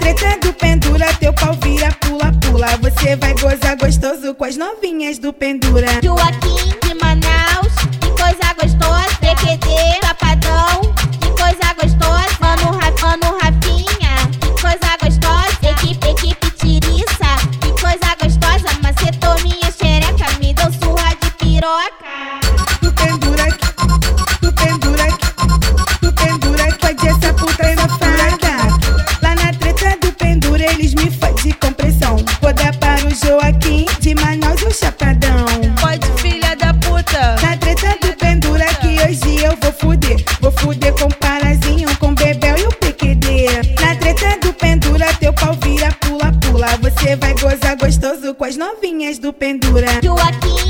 tretando, pendura teu pau vira, pula, pula. Você vai gozar gostoso com as novinhas do pendura. Joaquim de Manaus, que coisa gostosa. PQD, Papadão, que coisa gostosa. Mano, Mano Rafinha, que coisa gostosa. Equipe, equipe tiriça, que coisa gostosa. Macetou minha xereca, me deu surra de piroca. De Manaus, o chapadão. Pode, filha da puta. Na treta do pendura que hoje eu vou fuder. Vou fuder com Parazinho, com Bebel e o PQD. Na treta do pendura, teu pau vira pula-pula. Você vai gozar gostoso com as novinhas do pendura. Joaquim.